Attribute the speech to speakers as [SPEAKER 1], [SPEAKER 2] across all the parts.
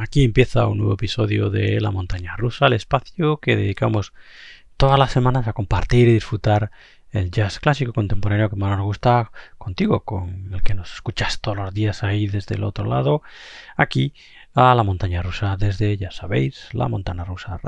[SPEAKER 1] Aquí empieza un nuevo episodio de La Montaña Rusa, el espacio que dedicamos todas las semanas a compartir y disfrutar el jazz clásico contemporáneo que más nos gusta contigo, con el que nos escuchas todos los días ahí desde el otro lado, aquí a La Montaña Rusa, desde, ya sabéis, la montana rusa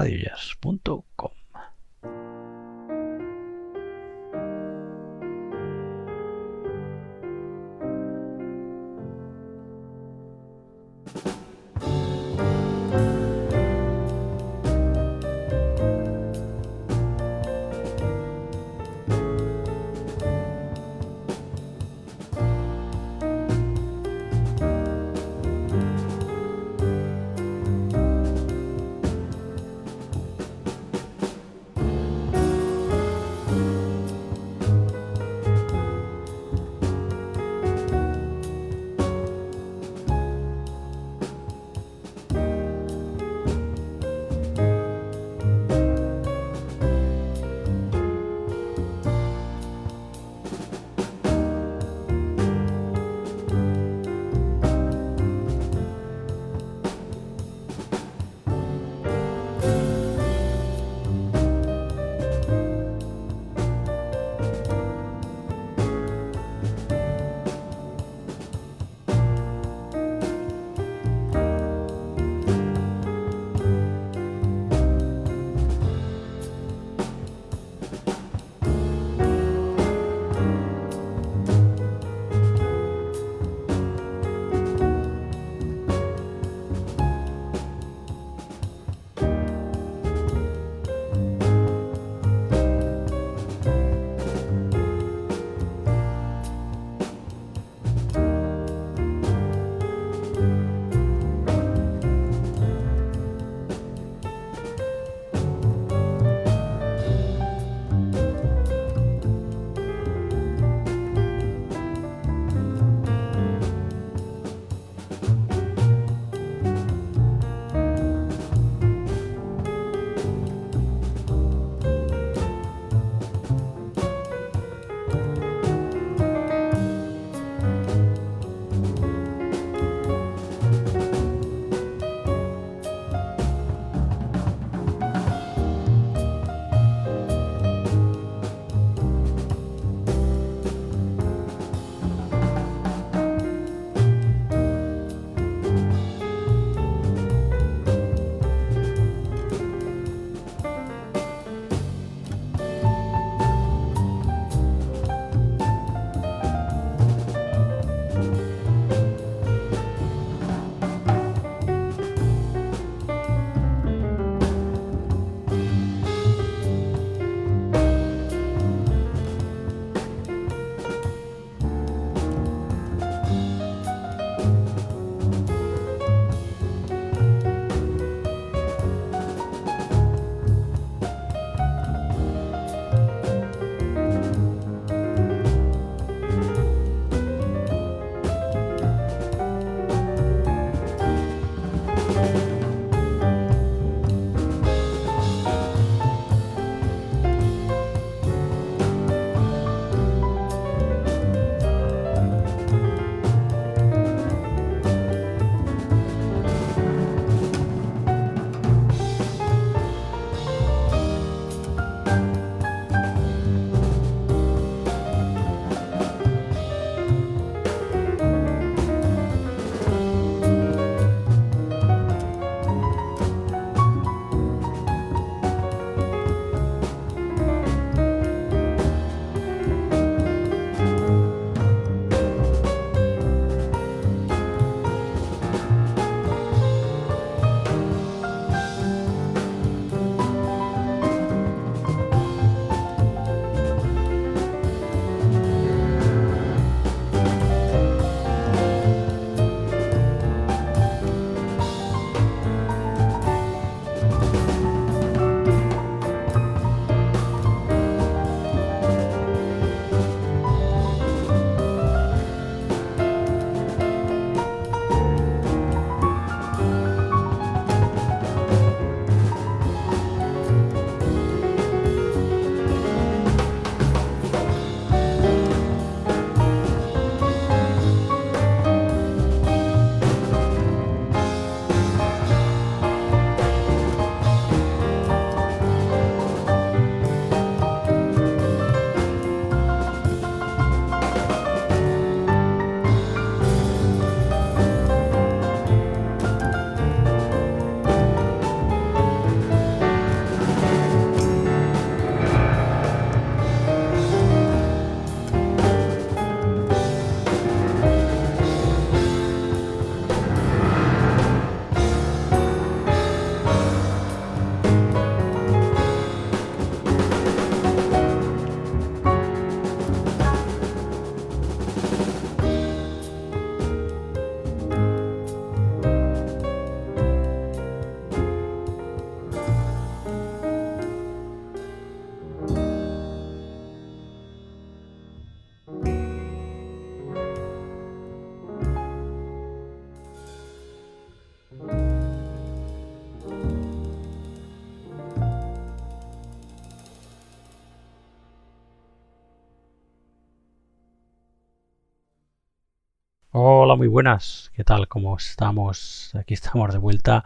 [SPEAKER 1] Hola, muy buenas. ¿Qué tal? ¿Cómo estamos? Aquí estamos de vuelta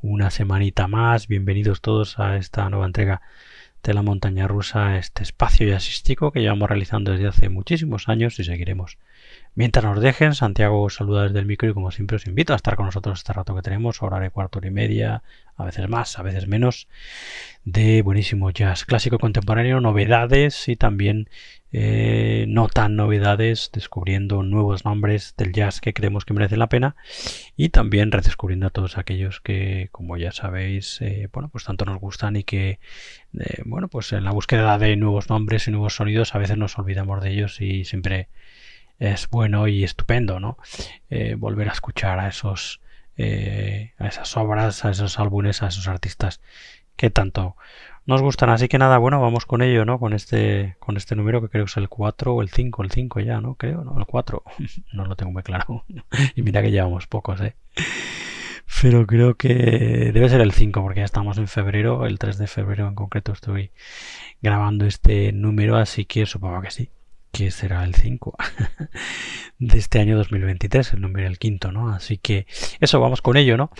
[SPEAKER 1] una semanita más. Bienvenidos todos a esta nueva entrega de la montaña rusa, este espacio jazzístico que llevamos realizando desde hace muchísimos años y seguiremos. Mientras nos dejen, Santiago saluda desde el micro y como siempre os invito a estar con nosotros este rato que tenemos, hora de cuarto y media, a veces más, a veces menos, de buenísimo jazz clásico contemporáneo, novedades y también eh, no tan novedades, descubriendo nuevos nombres del jazz que creemos que merecen la pena y también redescubriendo a todos aquellos que, como ya sabéis, eh, bueno, pues tanto nos gustan y que, eh, bueno, pues en la búsqueda de nuevos nombres y nuevos sonidos a veces nos olvidamos de ellos y siempre es bueno y estupendo, ¿no? volver a escuchar a esos, a esas obras, a esos álbumes, a esos artistas que tanto nos gustan. Así que nada, bueno, vamos con ello, ¿no? Con este, con este número que creo que es el 4 o el 5, el 5 ya, ¿no? Creo, ¿no? El 4. no lo tengo muy claro. y mira que llevamos pocos, ¿eh? Pero creo que debe ser el 5 porque ya estamos en febrero, el 3 de febrero en concreto estoy grabando este número, así que supongo que sí, que será el 5 de este año 2023, el número el quinto, ¿no? Así que eso, vamos con ello, ¿no?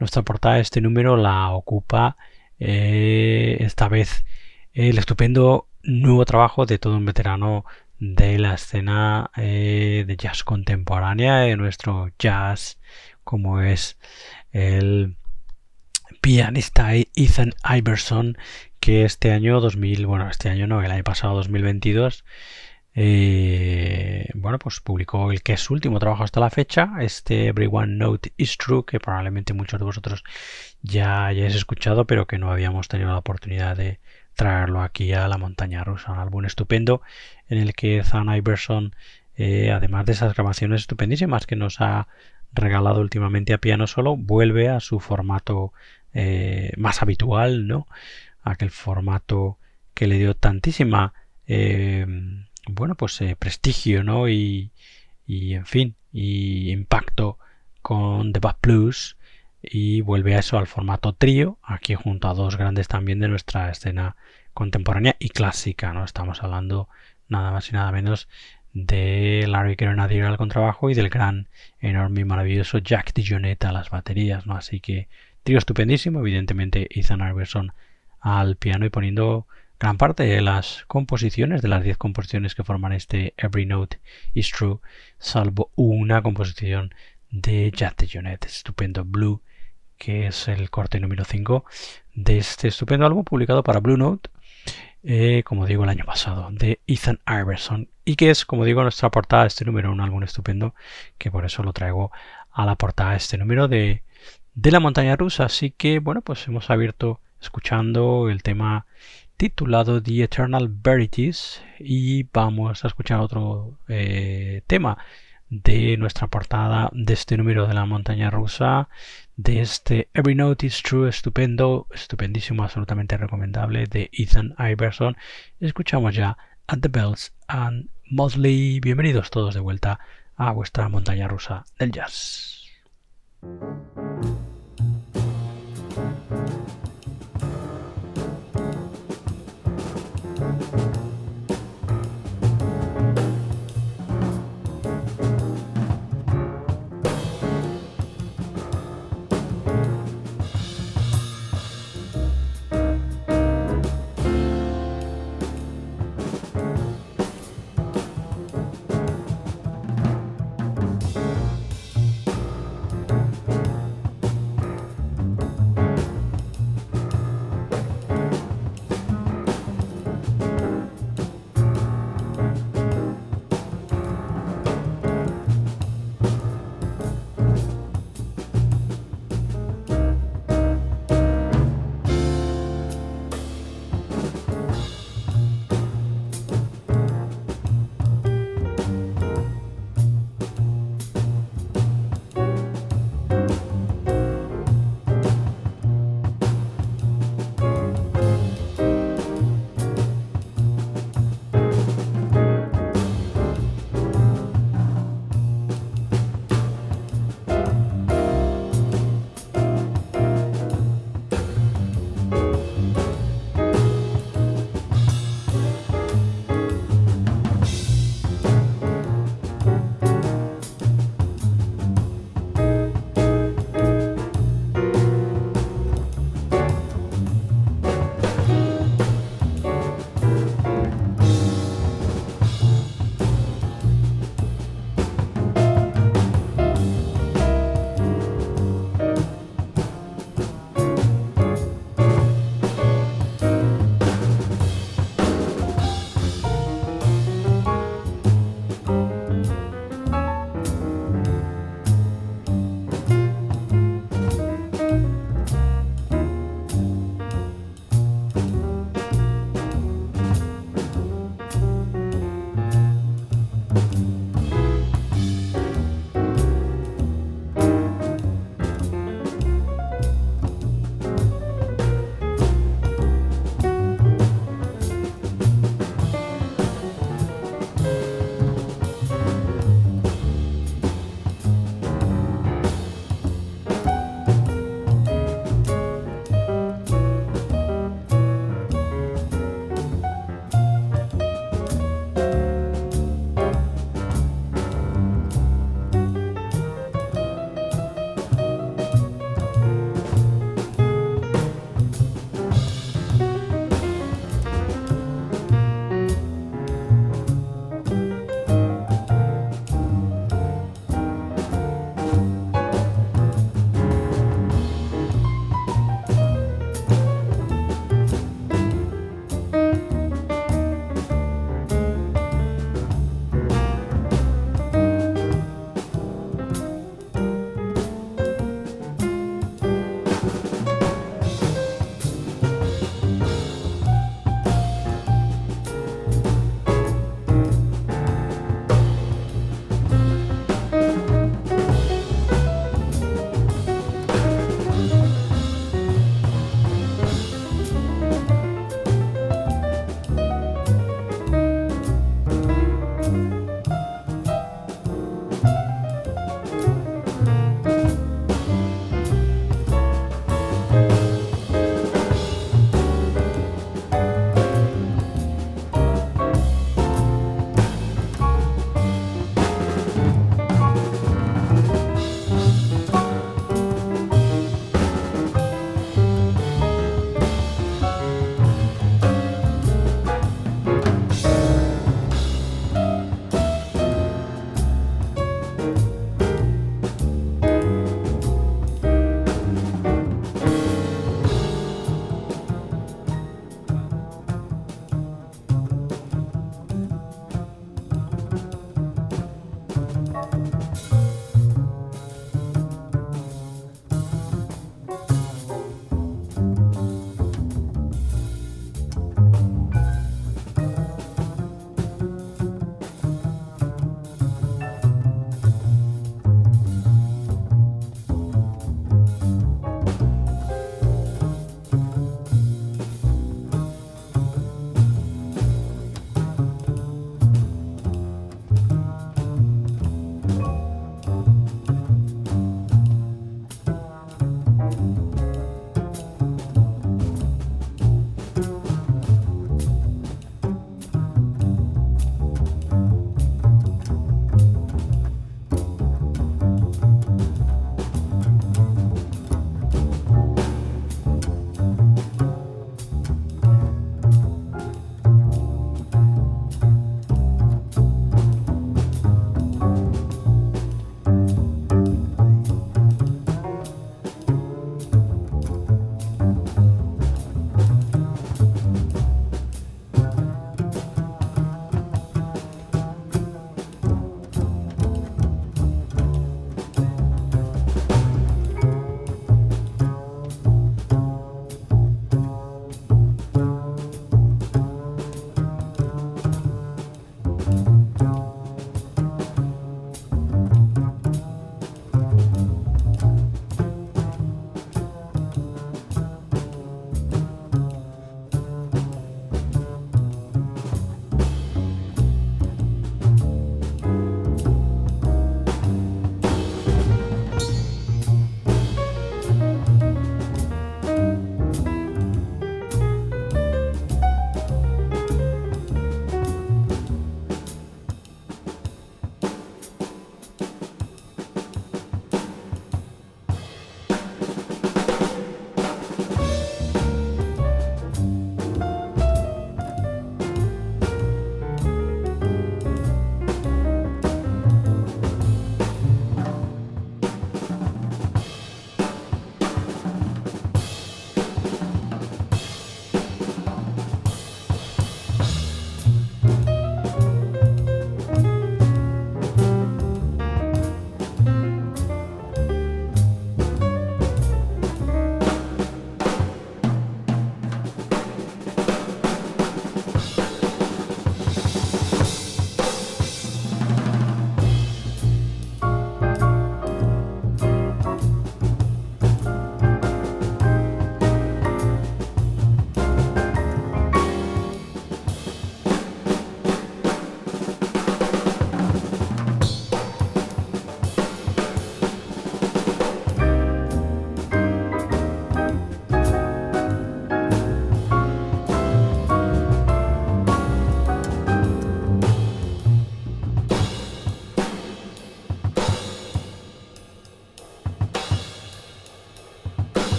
[SPEAKER 1] Nuestra portada, este número la ocupa eh, esta vez el estupendo nuevo trabajo de todo un veterano de la escena eh, de jazz contemporánea, de nuestro jazz, como es el pianista Ethan Iverson, que este año 2000, bueno, este año no, el año pasado 2022, eh, bueno, pues publicó el que es su último trabajo hasta la fecha, este Everyone Note Is True, que probablemente muchos de vosotros ya hayáis escuchado, pero que no habíamos tenido la oportunidad de traerlo aquí a la montaña rusa. Un álbum estupendo en el que Zan Iverson, eh, además de esas grabaciones estupendísimas que nos ha regalado últimamente a piano solo, vuelve a su formato eh, más habitual, ¿no? Aquel formato que le dio tantísima bueno, pues eh, prestigio, ¿no? Y, y, en fin, y impacto con The Bad Blues y vuelve a eso al formato trío, aquí junto a dos grandes también de nuestra escena contemporánea y clásica, ¿no? Estamos hablando nada más y nada menos de Larry Grenadier al contrabajo y del gran, enorme y maravilloso Jack DiGionetta a las baterías, ¿no? Así que trío estupendísimo, evidentemente Ethan Iverson al piano y poniendo gran parte de las composiciones, de las 10 composiciones que forman este Every Note is True, salvo una composición de Jack Jonet, estupendo Blue, que es el corte número 5 de este estupendo álbum publicado para Blue Note, eh, como digo, el año pasado, de Ethan Iverson, y que es, como digo, nuestra portada de este número, un álbum estupendo, que por eso lo traigo a la portada de este número de, de la montaña rusa. Así que, bueno, pues hemos abierto escuchando el tema titulado The Eternal Verities y vamos a escuchar otro eh, tema de nuestra portada de este número de la montaña rusa de este Every Note is True estupendo estupendísimo absolutamente recomendable de Ethan Iverson. Escuchamos ya At the Bells and Mosley. Bienvenidos todos de vuelta a vuestra montaña rusa del jazz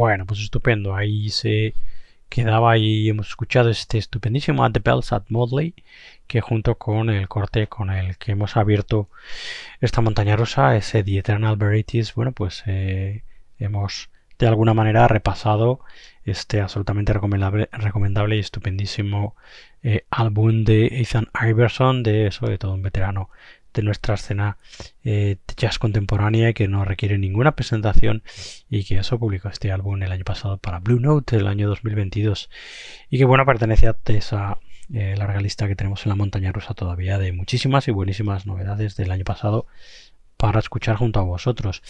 [SPEAKER 1] Bueno, pues estupendo. Ahí se quedaba y hemos escuchado este estupendísimo At the Bells at Modley, que junto con el corte con el que hemos abierto esta montaña rusa, ese The Eternal Verities, bueno, pues eh, hemos de alguna manera repasado este absolutamente recomendable, recomendable y estupendísimo eh, álbum de Ethan Iverson, de eso, de todo un veterano de nuestra escena eh, jazz contemporánea que no requiere ninguna presentación y que eso publicó este álbum el año pasado para Blue Note el año 2022 y que bueno pertenece a esa eh, larga lista que tenemos en la montaña rusa todavía de muchísimas y buenísimas novedades del año pasado para escuchar junto a vosotros.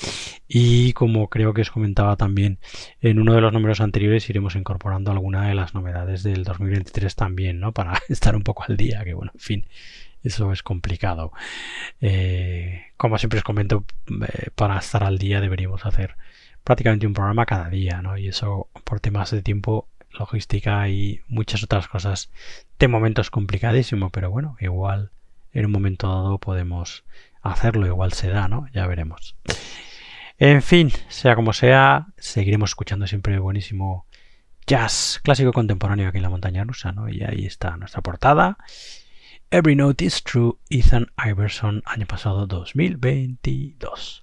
[SPEAKER 1] Y como creo que os comentaba también en uno de los números anteriores, iremos incorporando alguna de las novedades del 2023 también, ¿no? Para estar un poco al día, que bueno, en fin, eso es complicado. Eh, como siempre os comento, eh, para estar al día deberíamos hacer prácticamente un programa cada día, ¿no? Y eso por temas de tiempo, logística y muchas otras cosas de momentos complicadísimo, pero bueno, igual en un momento dado podemos hacerlo, igual se da, ¿no? Ya veremos. En fin, sea como sea, seguiremos escuchando siempre buenísimo jazz clásico contemporáneo aquí en la montaña rusa, ¿no? Y ahí está nuestra portada Every Note is True, Ethan Iverson, año pasado 2022.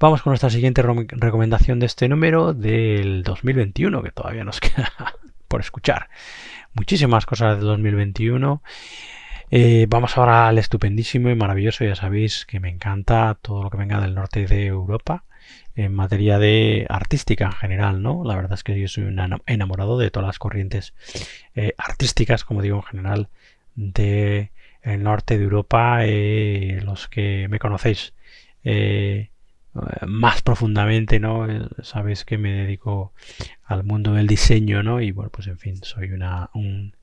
[SPEAKER 1] Vamos con nuestra siguiente recomendación de este número del 2021, que todavía nos queda por escuchar. Muchísimas cosas del 2021. Eh, vamos ahora al estupendísimo y maravilloso, ya sabéis que me encanta todo lo que venga del norte de Europa en materia de artística en general, ¿no? La verdad es que yo soy un enamorado de todas las corrientes eh, artísticas, como digo en general, de el norte de Europa, eh, los que me conocéis eh, más profundamente, ¿no? Sabéis que me dedico al mundo del diseño, ¿no? Y bueno, pues en fin, soy una, un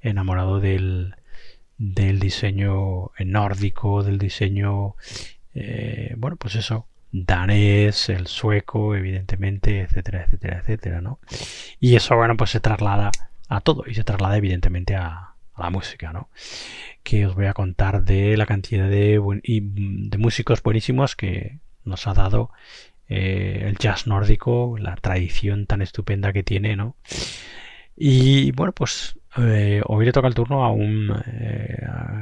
[SPEAKER 1] enamorado del, del diseño nórdico, del diseño, eh, bueno, pues eso, danés, el sueco, evidentemente, etcétera, etcétera, etcétera, ¿no? Y eso, bueno, pues se traslada a todo y se traslada evidentemente a, la música, ¿no? Que os voy a contar de la cantidad de, de músicos buenísimos que nos ha dado eh, el jazz nórdico, la tradición tan estupenda que tiene, ¿no? Y bueno, pues eh, hoy le toca el turno a un eh,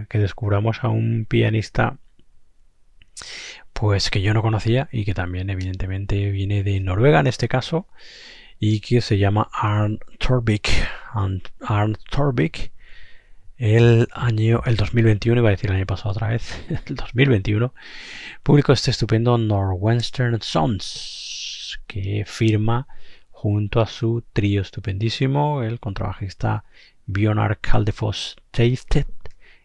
[SPEAKER 1] que descubramos a un pianista pues que yo no conocía y que también evidentemente viene de Noruega en este caso y que se llama Arn Torbik. Arn Torbik el año, el 2021, iba a decir el año pasado otra vez, el 2021, publicó este estupendo Northwestern Sons, que firma junto a su trío estupendísimo, el contrabajista Bjornar Kaldefoss Teistet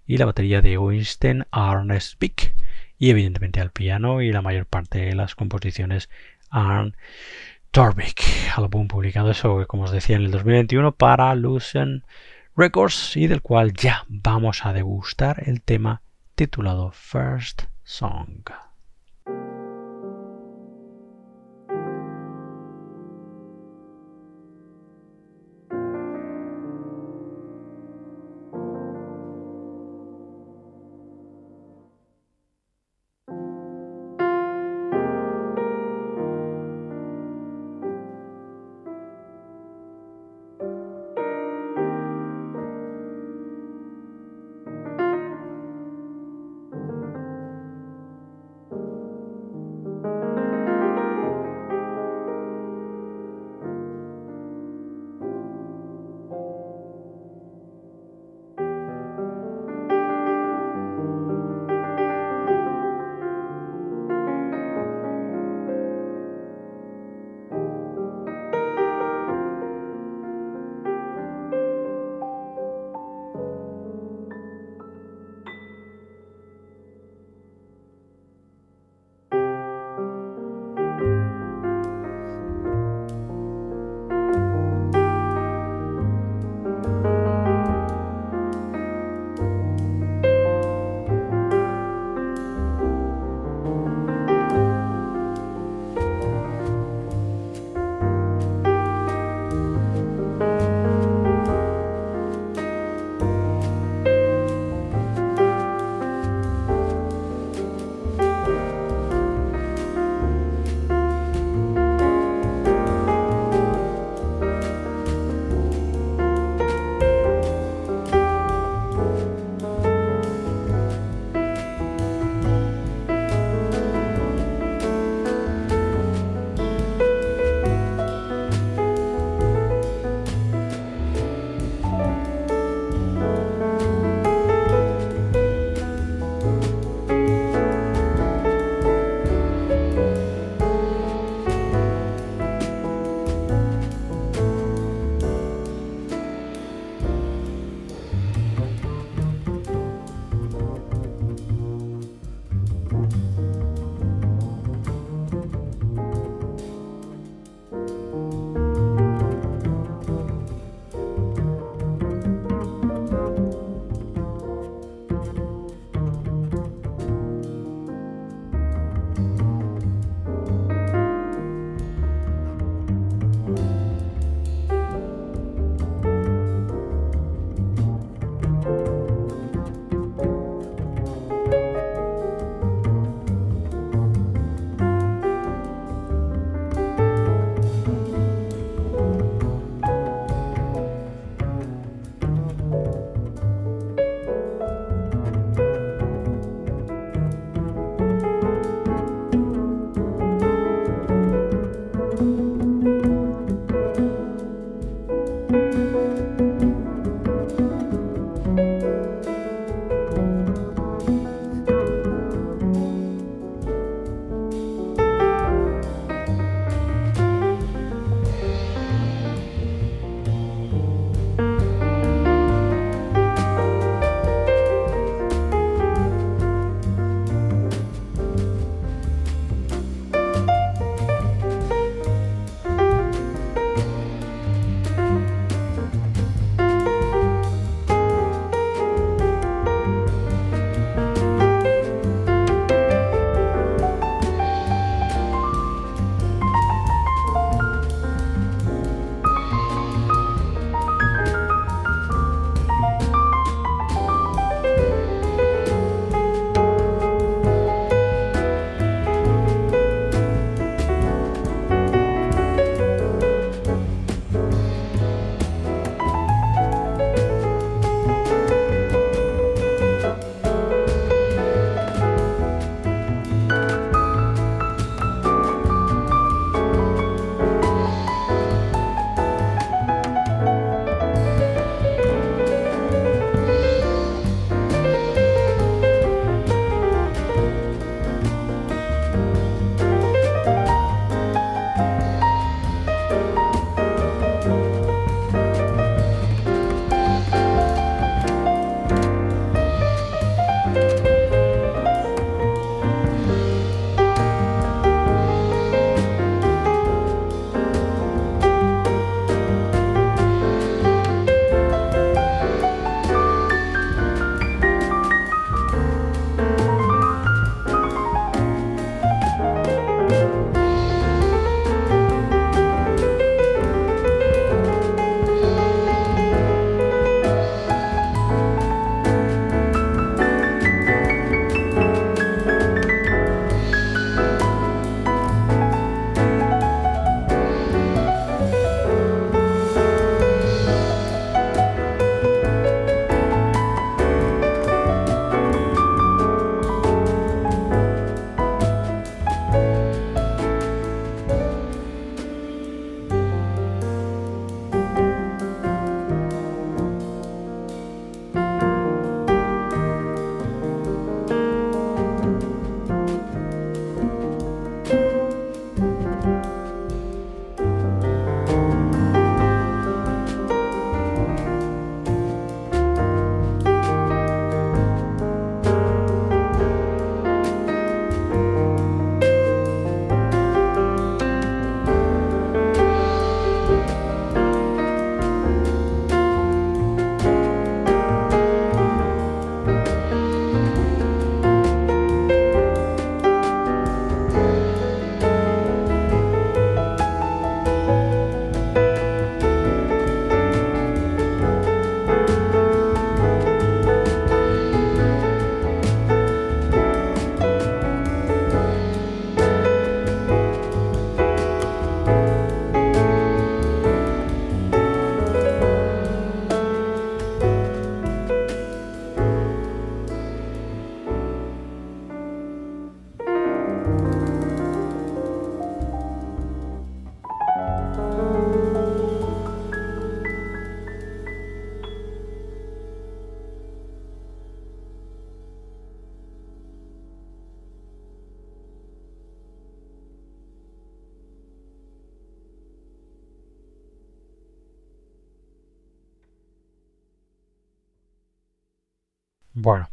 [SPEAKER 1] y la batería de Winston Arnes Pick, y evidentemente al piano y la mayor parte de las composiciones Arn Torbik, álbum publicado eso, como os decía, en el 2021 para Lucen Records y del cual ya vamos a degustar el tema titulado First Song.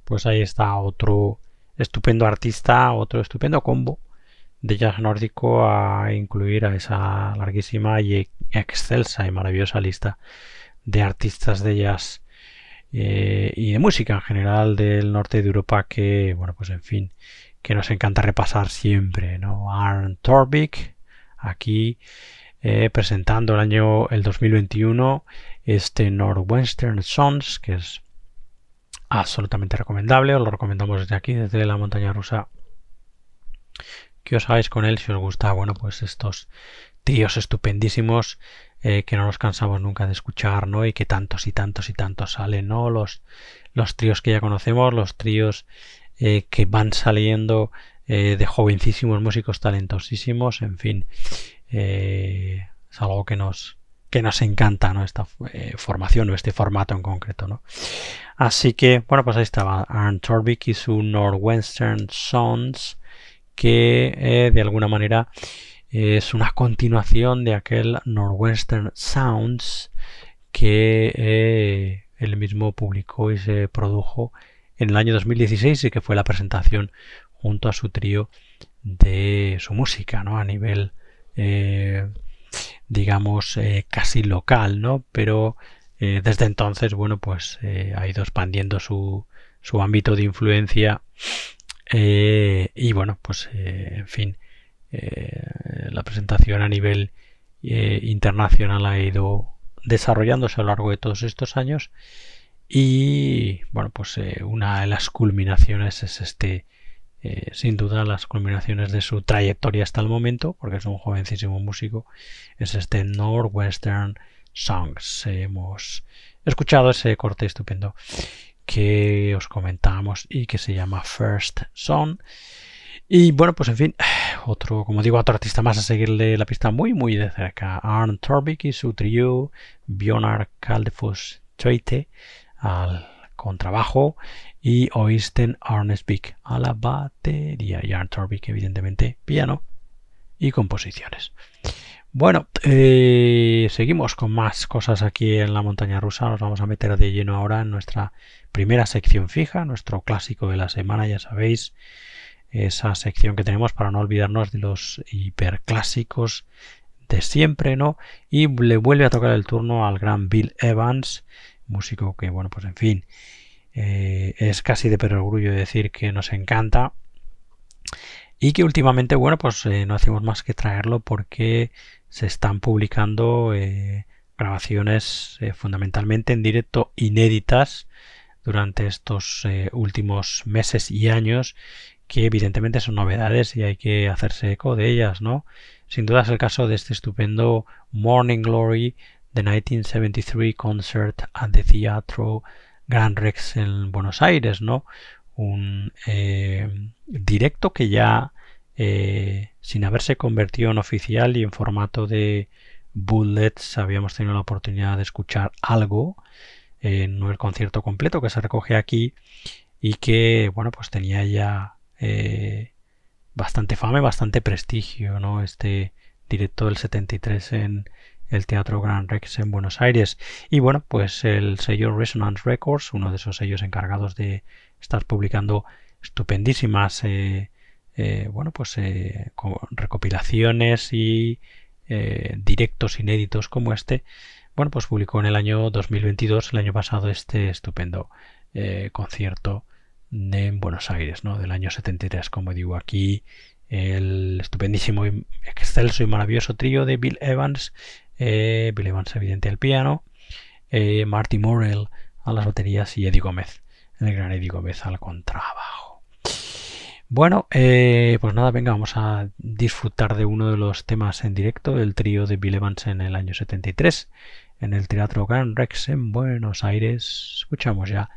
[SPEAKER 1] Pues ahí está otro estupendo artista, otro estupendo combo de jazz nórdico a incluir a esa larguísima y excelsa y maravillosa lista de artistas de jazz eh, y de música en general del norte de Europa que, bueno, pues en fin, que nos encanta repasar siempre, ¿no? Arn Torvik, aquí eh, presentando el año el 2021 este Northwestern Sons, que es absolutamente recomendable, os lo recomendamos desde aquí, desde la montaña rusa. Que os hagáis con él si os gusta, bueno, pues estos tríos estupendísimos eh, que no nos cansamos nunca de escuchar, ¿no? Y que tantos y tantos y tantos salen, ¿no? Los, los tríos que ya conocemos, los tríos eh, que van saliendo eh, de jovencísimos músicos talentosísimos, en fin, es algo que nos, que nos encanta, ¿no? Esta formación o este formato en concreto, ¿no? Así que, bueno, pues ahí estaba Arne Torvik y su Northwestern Sons, que de alguna manera es una continuación de aquel Northwestern Sounds que eh, él mismo publicó y se produjo en el año 2016 y que fue la presentación junto a su trío de su música, ¿no? A nivel, eh, digamos, eh, casi local, ¿no? Pero desde entonces, bueno, pues ha ido expandiendo su, su ámbito de influencia y bueno, pues en fin, eh, la presentación a nivel eh, internacional ha ido desarrollándose a lo largo de todos estos años y bueno pues eh, una de las culminaciones es este sin duda las culminaciones de su trayectoria hasta el momento porque es un jovencísimo músico es este Northwestern Songs. Hemos escuchado ese corte estupendo que os comentamos y que se llama First Song y bueno, pues en fin, otro, como digo, otro artista más a seguirle la pista muy, muy de cerca. Arn Torbik y su trío Bjornar Kaldefos Choite al contrabajo y Oisten Arnesvik a la batería y Arn Torbik evidentemente piano y composiciones. Bueno, eh, seguimos con más cosas aquí en la montaña rusa. Nos vamos a meter de lleno ahora en nuestra primera sección fija, nuestro clásico de la semana, ya sabéis esa sección que tenemos para no olvidarnos de los hiperclásicos de siempre, ¿no? Y le vuelve a tocar el turno al gran Bill Evans, músico que, bueno, pues en fin, eh, es casi de perogrullo decir que nos encanta y que últimamente, bueno, pues eh, no hacemos más que traerlo porque se están publicando eh, grabaciones fundamentalmente en directo inéditas durante estos últimos meses y años que evidentemente son novedades y hay que hacerse eco de ellas, ¿no? Sin duda es el caso de este estupendo Morning Glory de 1973 Concert at the Teatro Grand Rex en Buenos Aires, ¿no? Un eh, directo que ya, eh, sin haberse convertido en oficial y en formato de bullets, habíamos tenido la oportunidad de escuchar algo, en no el concierto completo que se recoge aquí y que, bueno, pues tenía ya eh, bastante fama y bastante prestigio, ¿no? Este directo del 73 en el Teatro Gran Rex en Buenos Aires. Y bueno, pues el sello Resonance Records, uno de esos sellos encargados de estar publicando estupendísimas eh, eh, bueno, pues recopilaciones y directos inéditos como este, bueno, pues publicó en el año 2022, el año pasado, este estupendo concierto en Buenos Aires, ¿no? Del año 73, como digo aquí, el estupendísimo, excelso y maravilloso trío de Bill Evans, eh, Bill Evans evidente al piano, eh, Marty Morrell a las baterías y Eddie Gómez, el gran Eddie Gómez al contrabajo. Bueno, eh, pues nada, venga, vamos a disfrutar de uno de los temas en directo del trío de Bill Evans en el año 73 en el Teatro Grand Rex en Buenos Aires. Escuchamos ya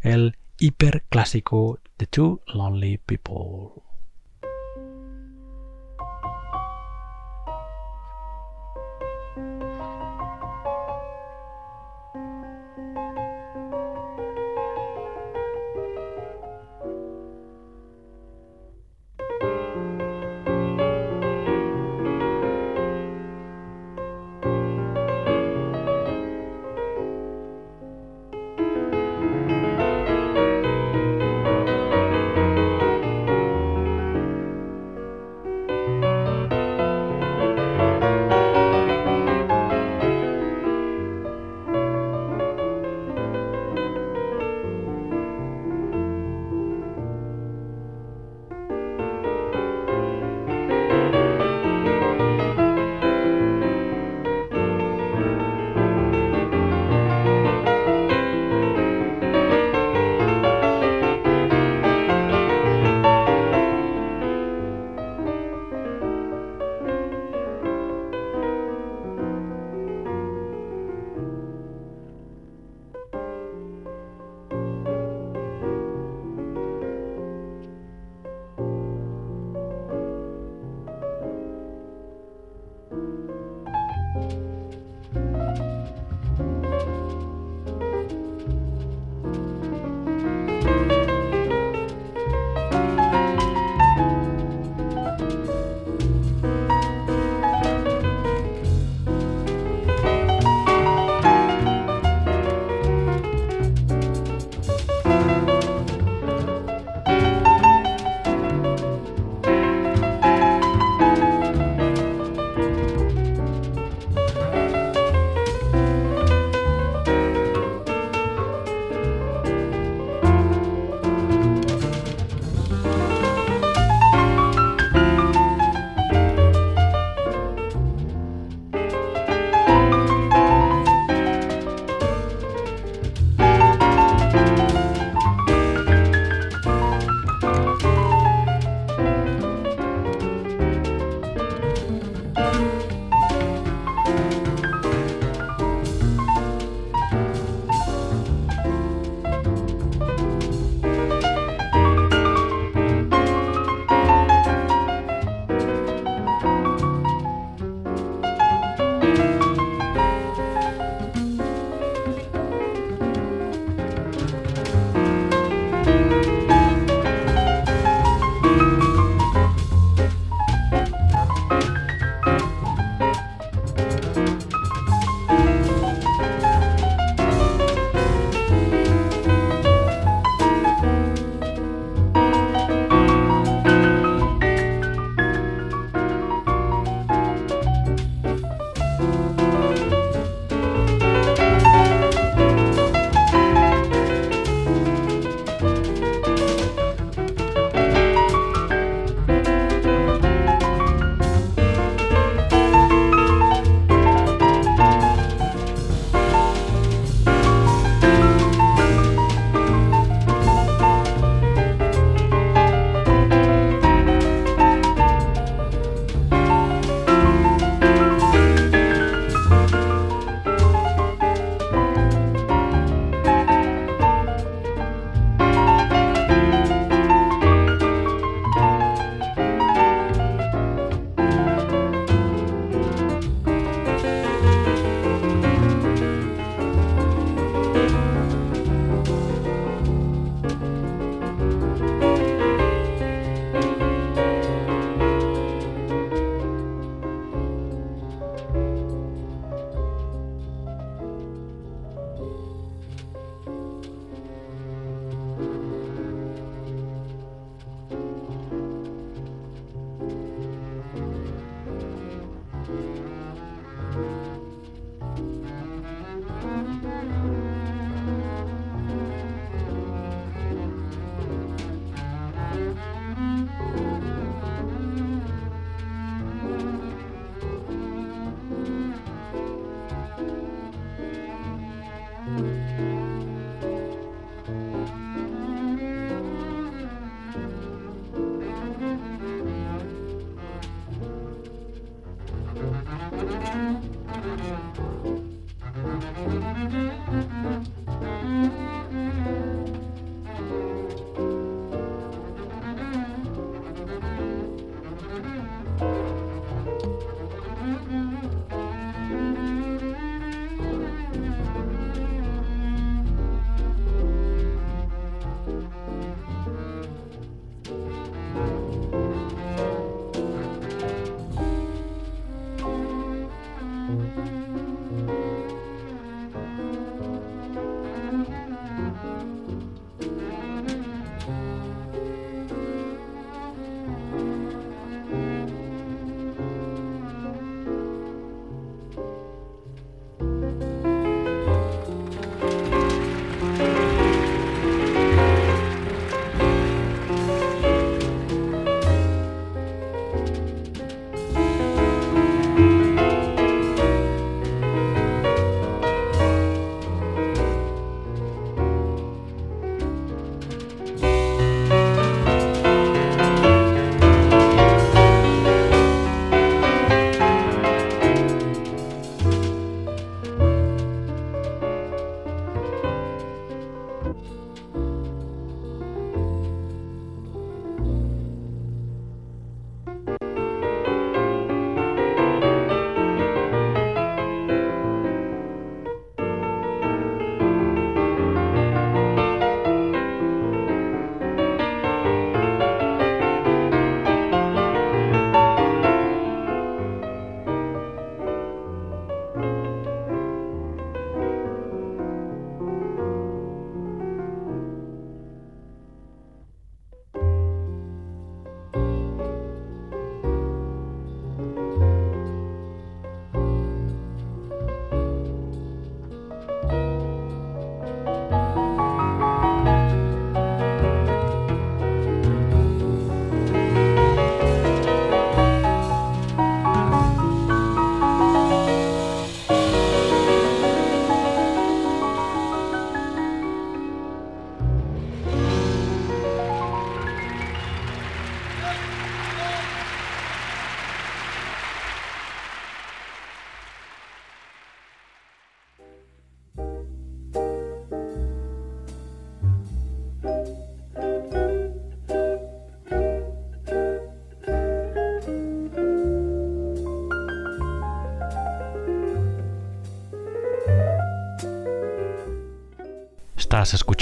[SPEAKER 1] el hiperclásico The Two Lonely People.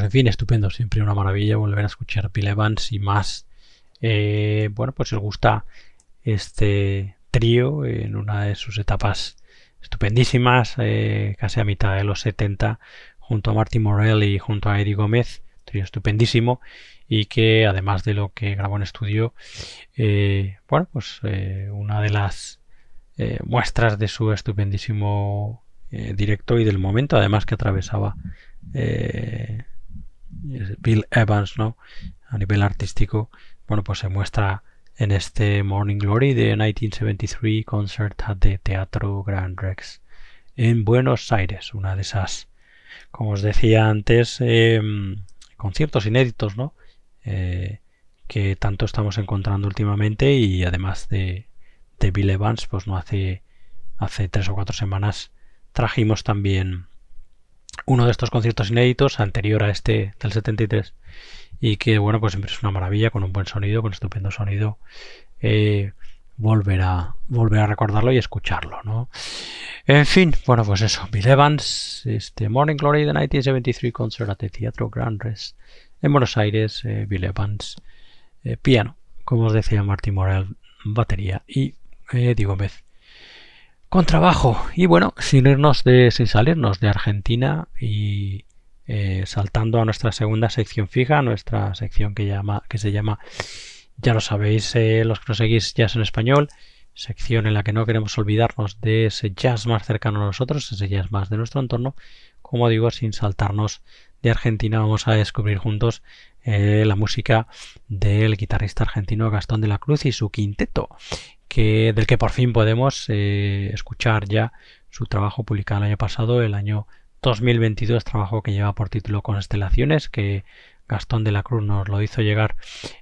[SPEAKER 1] Pues en fin, estupendo, siempre una maravilla volver a escuchar Bill Evans y más. Eh, bueno, pues os gusta este trío en una de sus etapas estupendísimas, eh, casi a mitad de los 70, junto a Martin Morell y junto a Eddie Gómez, trío estupendísimo y que además de lo que grabó en estudio, eh, bueno, pues una de las muestras de su estupendísimo directo y del momento, además que atravesaba eh, Bill Evans, ¿no? A nivel artístico, bueno, pues se muestra en este Morning Glory de 1973 Concert at the Teatro Grand Rex en Buenos Aires, una de esas, como os decía antes, em, conciertos inéditos, ¿no? Eh, que tanto estamos encontrando últimamente y además de, de Bill Evans, pues no hace hace tres o cuatro semanas trajimos también uno de estos conciertos inéditos anterior a este del 73 y que bueno pues siempre es una maravilla con un buen sonido con estupendo sonido eh, volver a volver a recordarlo y escucharlo ¿no? en fin bueno pues eso Bill Evans este Morning Glory de 1973 concert at the Teatro Grand Res en Buenos Aires eh, Bill Evans eh, piano como os decía Martin Morel batería y Diego Gómez con trabajo. Y bueno, sin irnos de, sin salirnos de Argentina y eh, saltando a nuestra segunda sección fija, nuestra sección que llama, que se llama, ya lo sabéis, eh, los que nos seguís jazz en español, sección en la que no queremos olvidarnos de ese jazz más cercano a nosotros, ese jazz más de nuestro entorno. Como digo, sin saltarnos de Argentina, vamos a descubrir juntos eh, la música del guitarrista argentino Gastón de la Cruz y su quinteto, del que por fin podemos eh, escuchar ya su trabajo publicado el año pasado, el año 2022, trabajo que lleva por título Constelaciones, que Gastón de la Cruz nos lo hizo llegar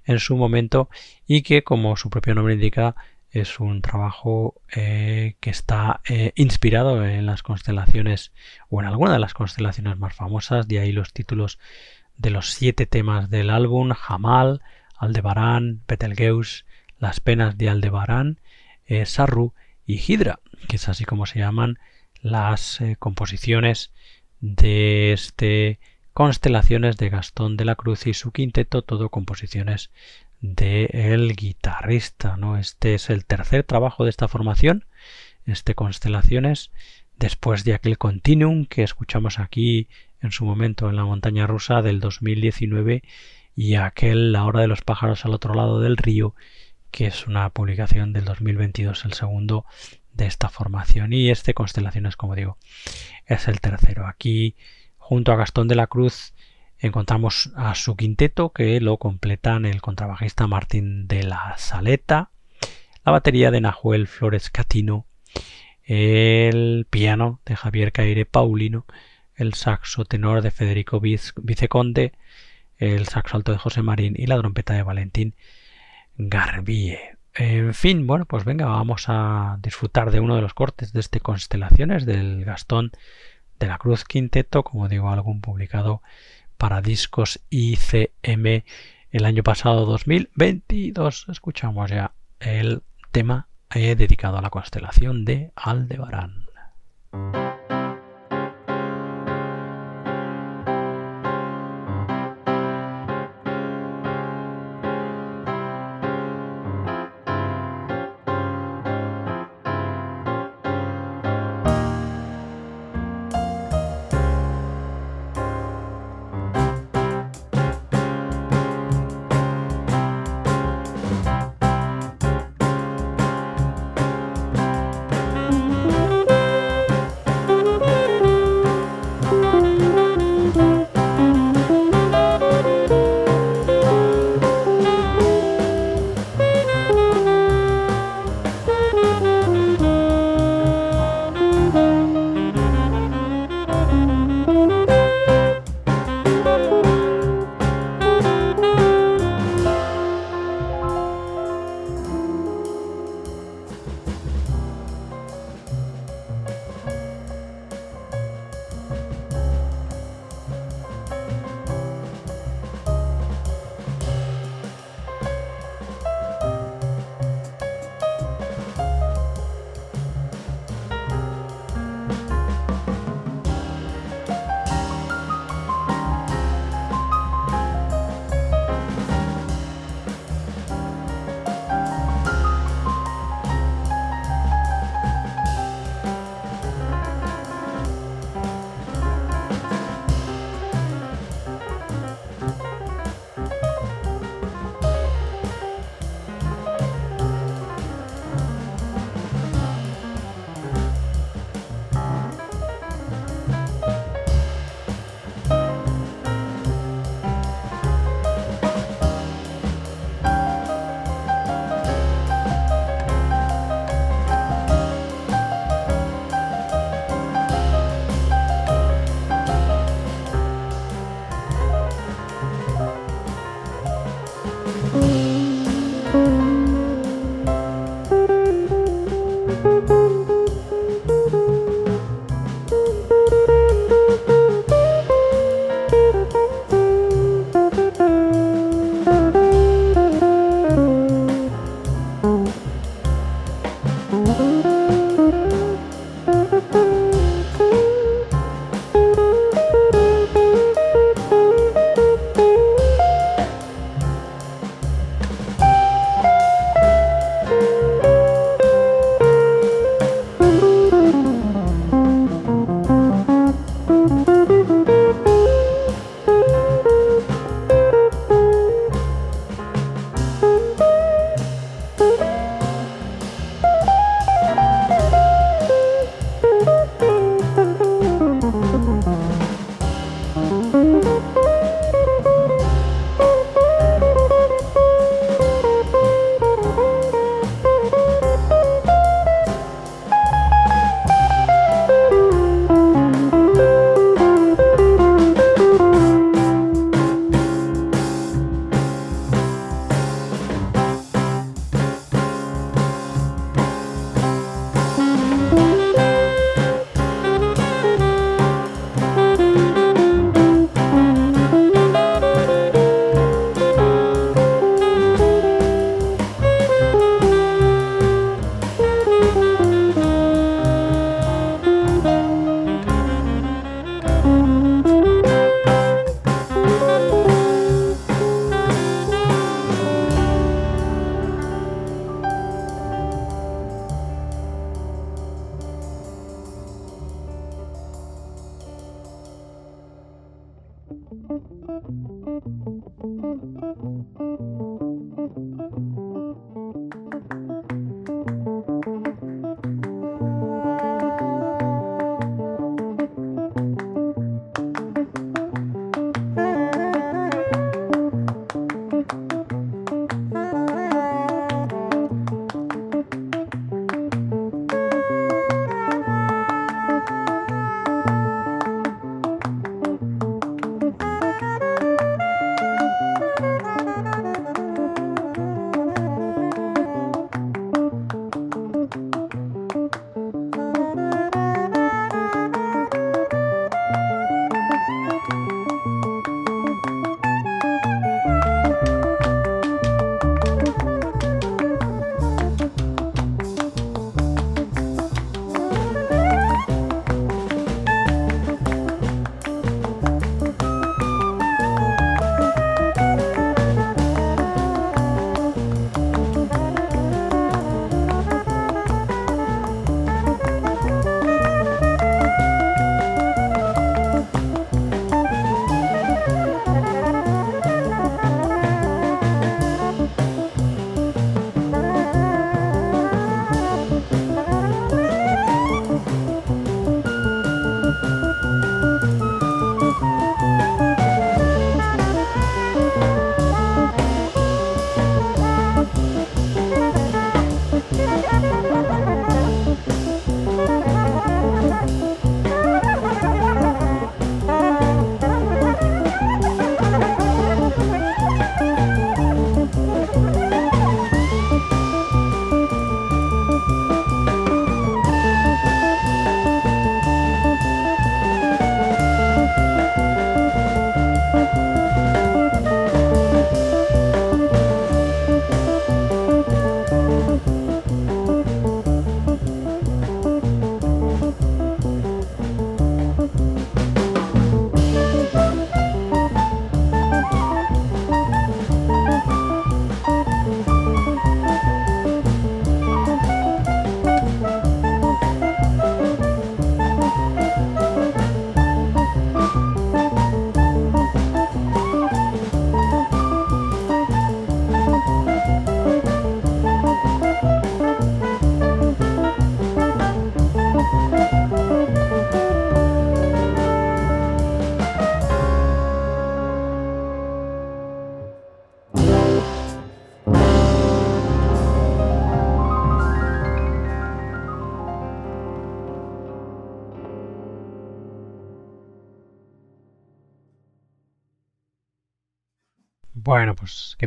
[SPEAKER 1] en su momento y que, como su propio nombre indica, es un trabajo eh, que está eh, inspirado en las constelaciones o en alguna de las constelaciones más famosas, de ahí los títulos de los siete temas del álbum, Jamal, Aldebarán, Betelgeuse, las penas de Aldebarán, eh, Sarru y Hidra, que es así como se llaman las eh, composiciones de este constelaciones de Gastón de la Cruz y su quinteto, todo composiciones de el guitarrista, ¿no? Este es el tercer trabajo de esta formación, este constelaciones, después de aquel continuum que escuchamos aquí en su momento en la montaña rusa del 2019 y aquel La hora de los pájaros al otro lado del río que es una publicación del 2022, el segundo de esta formación. Y este Constelaciones, como digo, es el tercero. Aquí, junto a Gastón de la Cruz, encontramos a su quinteto que lo completan el contrabajista Martín de la Saleta, la batería de Nahuel Flores Catino, el piano de Javier Caire Paulino, el saxo tenor de Federico Viceconde, el saxo alto de José Marín y la trompeta de Valentín Garbie. En fin, bueno, pues venga, vamos a disfrutar de uno de los cortes de este Constelaciones del Gastón de la Cruz Quinteto, como digo, algún publicado para discos ICM el año pasado 2022. Escuchamos ya el tema eh, dedicado a la constelación de Aldebarán.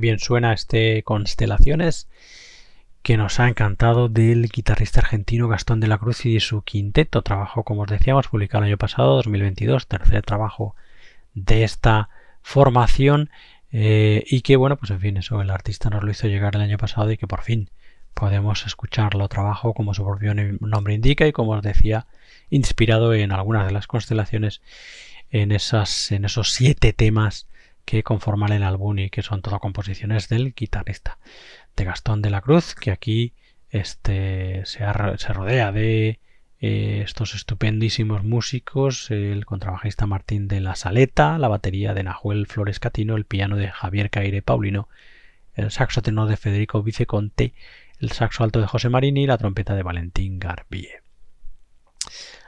[SPEAKER 1] Bien suena este Constelaciones que nos ha encantado del guitarrista argentino Gastón de la Cruz y su quinteto. Trabajo, como os decíamos, publicado el año pasado, 2022, tercer trabajo de esta formación. Eh, y que, bueno, pues en fin, eso el artista nos lo hizo llegar el año pasado y que por fin podemos escucharlo trabajo como su propio nombre indica y como os decía, inspirado en algunas de las constelaciones en, esas, en esos siete temas que conforman el álbum y que son todas composiciones del guitarrista de Gastón de la Cruz, que aquí este, se, rodea de eh, estos estupendísimos músicos, el contrabajista Martín de la Saleta, la batería de Nahuel Flores Catino, el piano de Javier Caire Paulino, el saxo tenor de Federico Viceconte, el saxo alto de José Marini y la trompeta de Valentín Garbie.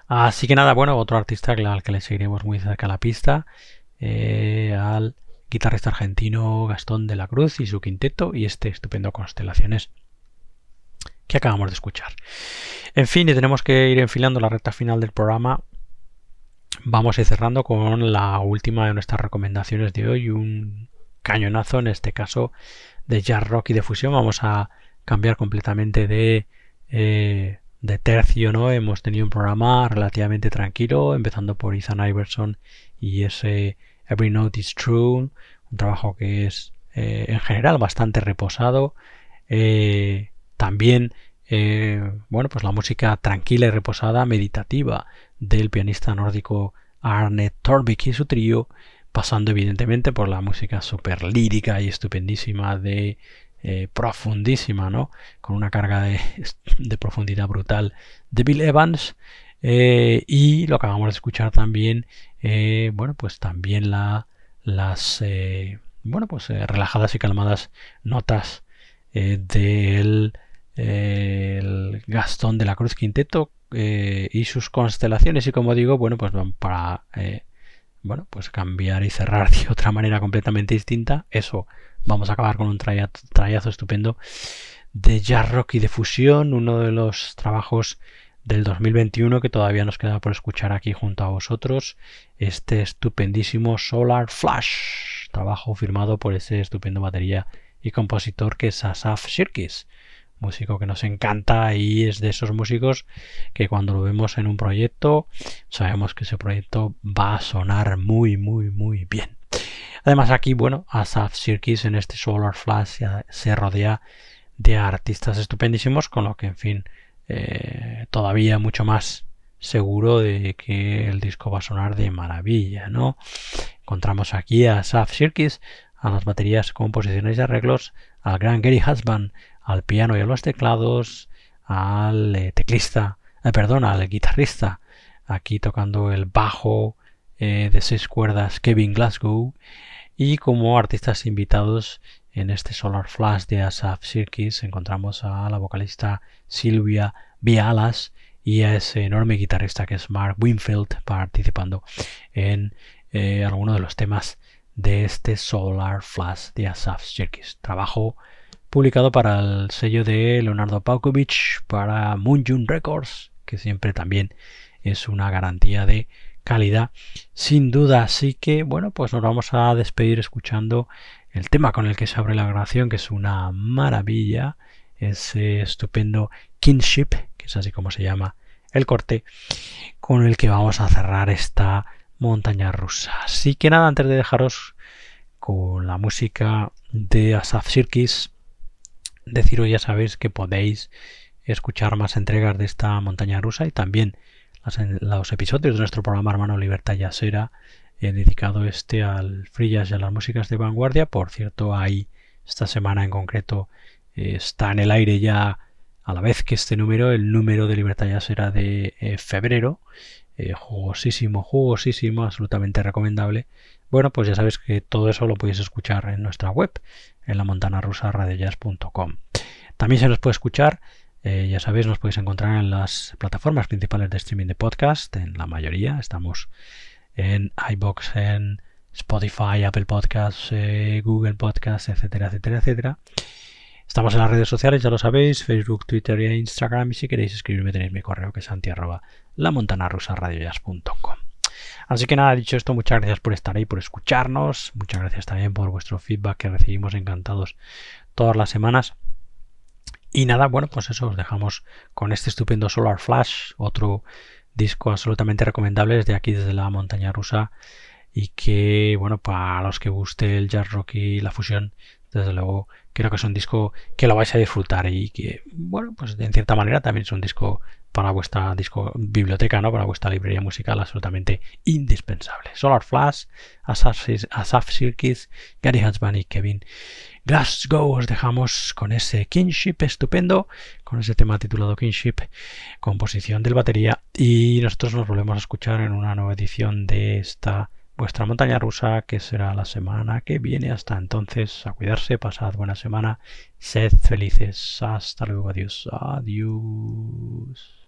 [SPEAKER 1] Así que nada, bueno, otro artista al que le seguiremos muy cerca la pista, eh, al guitarrista argentino Gastón de la Cruz y su quinteto y este estupendo Constelaciones que acabamos de escuchar. En fin, y tenemos que ir enfilando la recta final del programa. Vamos a ir cerrando con la última de nuestras recomendaciones de hoy, un cañonazo en este caso de jazz rock y de fusión. Vamos a cambiar completamente de, eh, de tercio, ¿no? Hemos tenido un programa relativamente tranquilo, empezando por Ethan Iverson y ese Every Note is True, un trabajo que es eh, en general bastante reposado. Eh, también, eh, bueno, pues la música tranquila y reposada, meditativa del pianista nórdico Arne Torvik y su trío, pasando evidentemente por la música súper lírica y estupendísima de profundísima, ¿no? Con una carga de, de, profundidad brutal de Bill Evans. Y lo acabamos de escuchar también eh, bueno, pues también la las eh, bueno pues eh, relajadas y calmadas notas del Gastón de la Cruz Quinteto y sus constelaciones. Y como digo bueno pues van para bueno pues cambiar y cerrar de otra manera completamente distinta. Eso vamos a acabar con un trayazo estupendo de jazz rock y de fusión uno de los trabajos del 2021 que todavía nos queda por escuchar aquí junto a vosotros este estupendísimo Solar Flash trabajo firmado por ese estupendo batería y compositor que es Asaf Shirkis músico que nos encanta y es de esos músicos que cuando lo vemos en un proyecto sabemos que ese proyecto va a sonar muy muy muy bien. Además aquí bueno Asaf Shirkis en este Solar Flash se rodea de artistas estupendísimos con lo que en fin eh, todavía mucho más seguro de que el disco va a sonar de maravilla, ¿no? Encontramos aquí a Saf Shirkis, a las baterías, composiciones y arreglos, al gran Gary Husband, al piano y a los teclados, al eh, teclista, eh, perdón, al guitarrista, aquí tocando el bajo de seis cuerdas Kevin Glasgow, y como artistas invitados en este Solar Flash de Asaf Sirkis encontramos a la vocalista Silvia Vialas y a ese enorme guitarrista que es Mark Winfield participando en eh, algunos de los temas de este Solar Flash de Asaf Sirkis. Trabajo publicado para el sello de Leonardo Paukovic para Moonjun Records, que siempre también es una garantía de calidad sin duda. Así que bueno, pues nos vamos a despedir escuchando el tema con el que se abre la grabación, que es una maravilla, ese estupendo Kinship, que es así como se llama el corte, con el que vamos a cerrar esta montaña rusa. Así que nada, antes de dejaros con la música de Asaf Sirkis, deciros ya sabéis que podéis escuchar más entregas de esta montaña rusa y también los episodios de nuestro programa Hermano Libertad Yasera dedicado este al free y a las músicas de vanguardia. Por cierto, ahí esta semana en concreto eh, está en el aire ya a la vez que este número, el número de Libertad Jazz era de eh, febrero. Eh, jugosísimo, jugosísimo, absolutamente recomendable. Bueno, pues ya sabes que todo eso lo podéis escuchar en nuestra web, en la montana rusa También se nos puede escuchar, ya sabéis, nos podéis encontrar en las plataformas principales de streaming de podcast, en la mayoría. Estamos en iBox, en Spotify, Apple Podcasts, eh, Google Podcasts, etcétera, etcétera, etcétera. Estamos en las redes sociales, ya lo sabéis, Facebook, Twitter e Instagram. Y si queréis escribirme tenéis mi correo que es santi Así que nada, dicho esto, muchas gracias por estar ahí, por escucharnos. Muchas gracias también por vuestro feedback que recibimos encantados todas las semanas. Y nada, bueno, pues eso, os dejamos con este estupendo Solar Flash, otro disco absolutamente recomendable desde aquí, desde la montaña rusa. Y que, bueno, para los que guste el jazz rock y la fusión, desde luego creo que es un disco que lo vais a disfrutar y que, bueno, pues en cierta manera también es un disco para vuestra disco biblioteca, ¿no? Para vuestra librería musical absolutamente indispensable. Solar Flash, Asaf, Asaf Gary Husband y Kevin Glasgow os dejamos con ese Kinship estupendo, con ese tema titulado Kinship, composición del batería y nosotros nos volvemos a escuchar en una nueva edición de esta vuestra montaña rusa que será la semana que viene. Hasta entonces, a cuidarse, pasad buena semana, sed felices. Hasta luego, adiós, adiós.